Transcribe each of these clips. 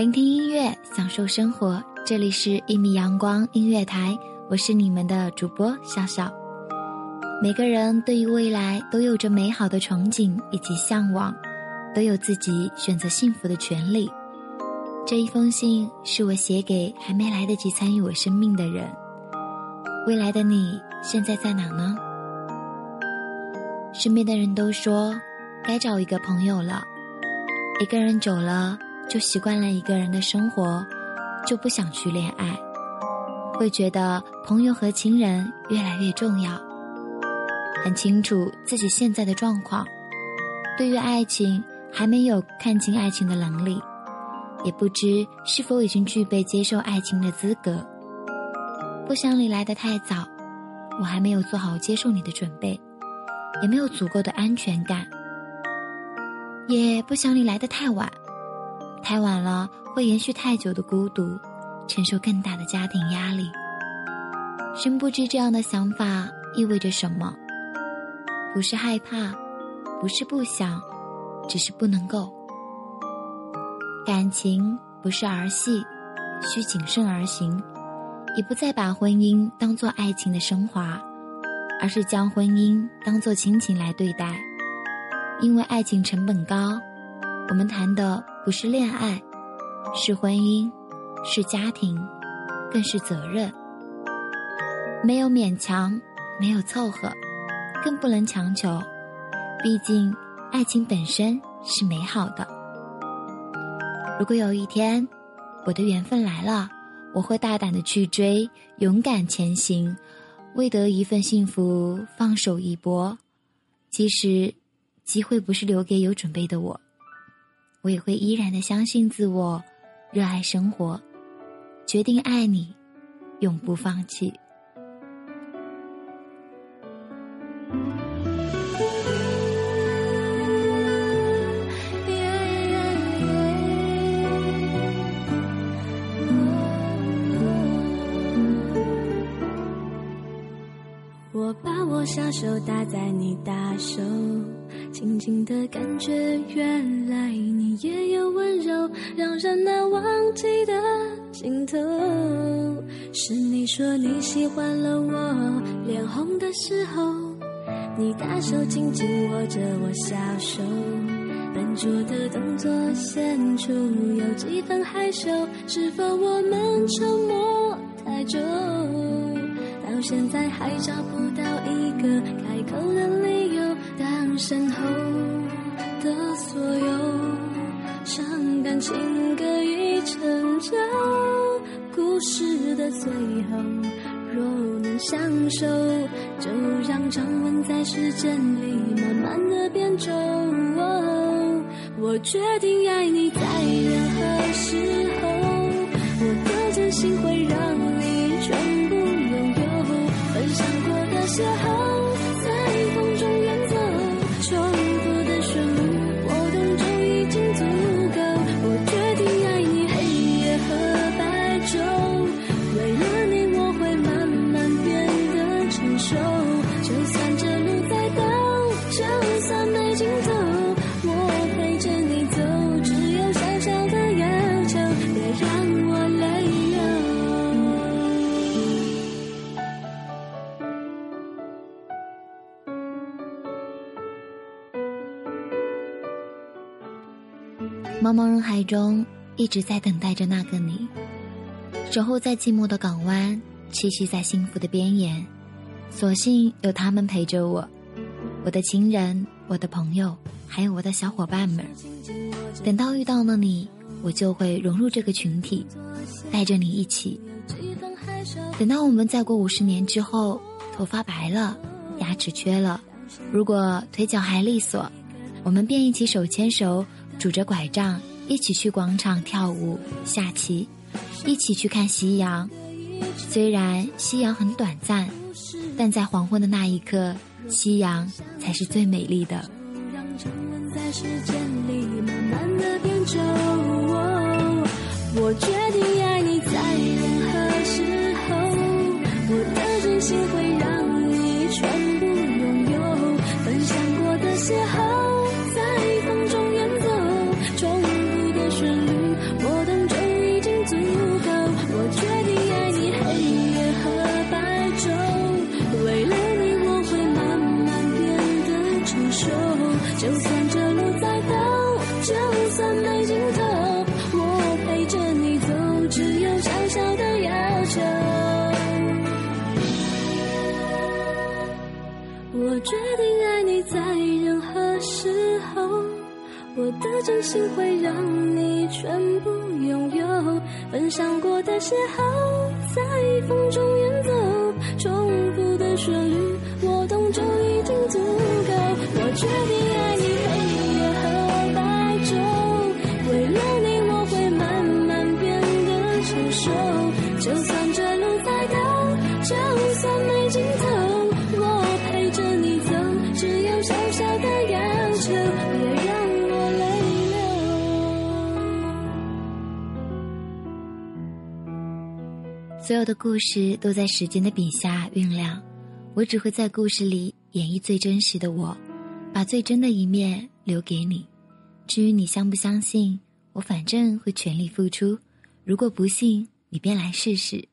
聆听音乐，享受生活。这里是一米阳光音乐台，我是你们的主播笑笑。每个人对于未来都有着美好的憧憬以及向往，都有自己选择幸福的权利。这一封信是我写给还没来得及参与我生命的人。未来的你现在在哪呢？身边的人都说，该找一个朋友了。一个人久了。就习惯了一个人的生活，就不想去恋爱，会觉得朋友和亲人越来越重要。很清楚自己现在的状况，对于爱情还没有看清爱情的能力，也不知是否已经具备接受爱情的资格。不想你来的太早，我还没有做好接受你的准备，也没有足够的安全感，也不想你来的太晚。太晚了，会延续太久的孤独，承受更大的家庭压力。真不知这样的想法意味着什么？不是害怕，不是不想，只是不能够。感情不是儿戏，需谨慎而行，也不再把婚姻当做爱情的升华，而是将婚姻当做亲情来对待。因为爱情成本高，我们谈的。不是恋爱，是婚姻，是家庭，更是责任。没有勉强，没有凑合，更不能强求。毕竟，爱情本身是美好的。如果有一天，我的缘分来了，我会大胆的去追，勇敢前行，为得一份幸福，放手一搏。即使机会不是留给有准备的我。我也会依然的相信自我，热爱生活，决定爱你，永不放弃。我把我小手搭在你大手。轻轻的感觉，原来越也有温柔，让人难忘记的镜头。是你说你喜欢了我脸红的时候，你大手紧紧握着我小手，笨拙的动作显出有几分害羞。是否我们沉默太久，到现在还找不到一个开口的理由？当身后的所有伤感情歌已成就，故事的最后，若能相守，就让掌纹在时间里慢慢的变皱。我决定爱你在任何时候，我的真心会让你全部拥有，分享过的邂逅，在风中远走。茫茫人海中，一直在等待着那个你，守候在寂寞的港湾，栖息在幸福的边沿。所幸有他们陪着我，我的亲人，我的朋友，还有我的小伙伴们。等到遇到了你，我就会融入这个群体，带着你一起。等到我们再过五十年之后，头发白了，牙齿缺了，如果腿脚还利索，我们便一起手牵手，拄着拐杖，一起去广场跳舞、下棋，一起去看夕阳。虽然夕阳很短暂，但在黄昏的那一刻，夕阳才是最美丽的。我决定爱你，在任何时候，我的真心会就算这路再陡，就算没尽头。我陪着你走，只有小小的要求。我决定爱你，在任何时候，我的真心会让你全部拥有。分享过的邂逅，在风中远走，重复的旋律，我懂就已经足够。我决定爱你，黑夜和白昼，为了你我会慢慢变得成熟。就算这路再陡，就算没尽头。所有的故事都在时间的笔下酝酿，我只会在故事里演绎最真实的我，把最真的一面留给你。至于你相不相信，我反正会全力付出。如果不信，你便来试试。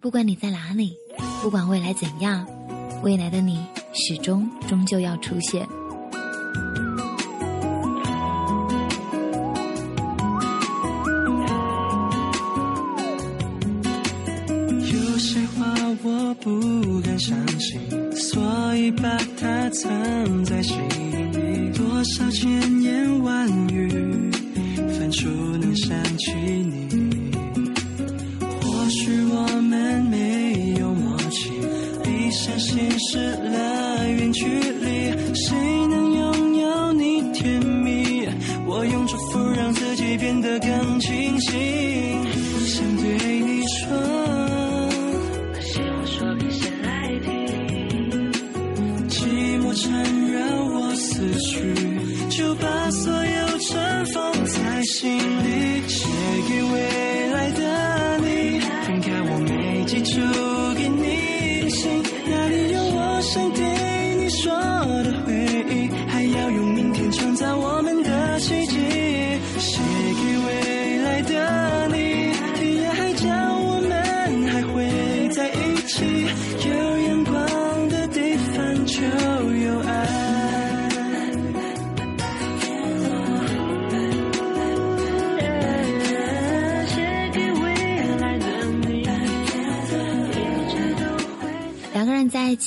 不管你在哪里，不管未来怎样，未来的你始终终究要出现。些话我不敢相信，所以把它藏在心里。多少千言万语，翻出能想起你。或许我们没有默契，闭上心失了远距离。谁能拥有你甜蜜？我用祝福让自己变得更清醒。想对你说。就把所有尘封在心里，写给未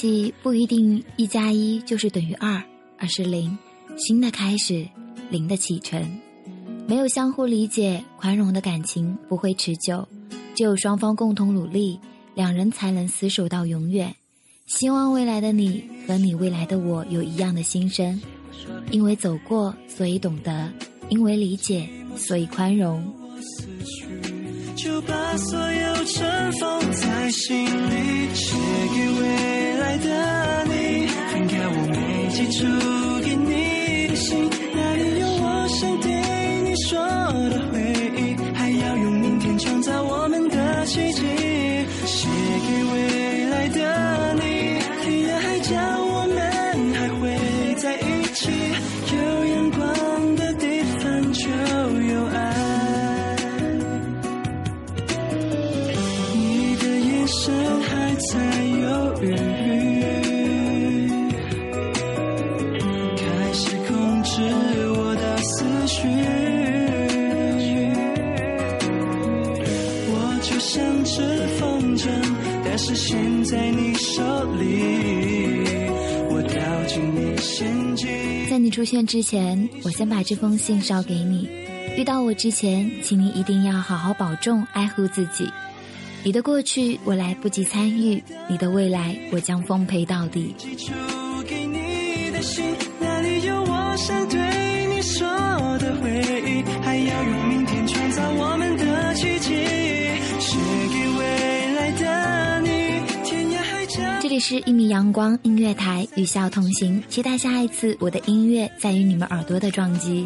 在一起不一定一加一就是等于二，而是零。新的开始，零的启程。没有相互理解、宽容的感情不会持久，只有双方共同努力，两人才能厮守到永远。希望未来的你和你未来的我有一样的心声，因为走过，所以懂得；因为理解，所以宽容。就把所有尘封在心里，写给未来的你。翻开我没寄出给你的信，那里有我想对你说的回忆，还要用明天创造我们的奇迹。出现之前，我先把这封信捎给你。遇到我之前，请你一定要好好保重，爱护自己。你的过去我来不及参与，你的未来我将奉陪到底。寄出给你的信，这是一米阳光音乐台，与笑同行，期待下一次我的音乐在与你们耳朵的撞击。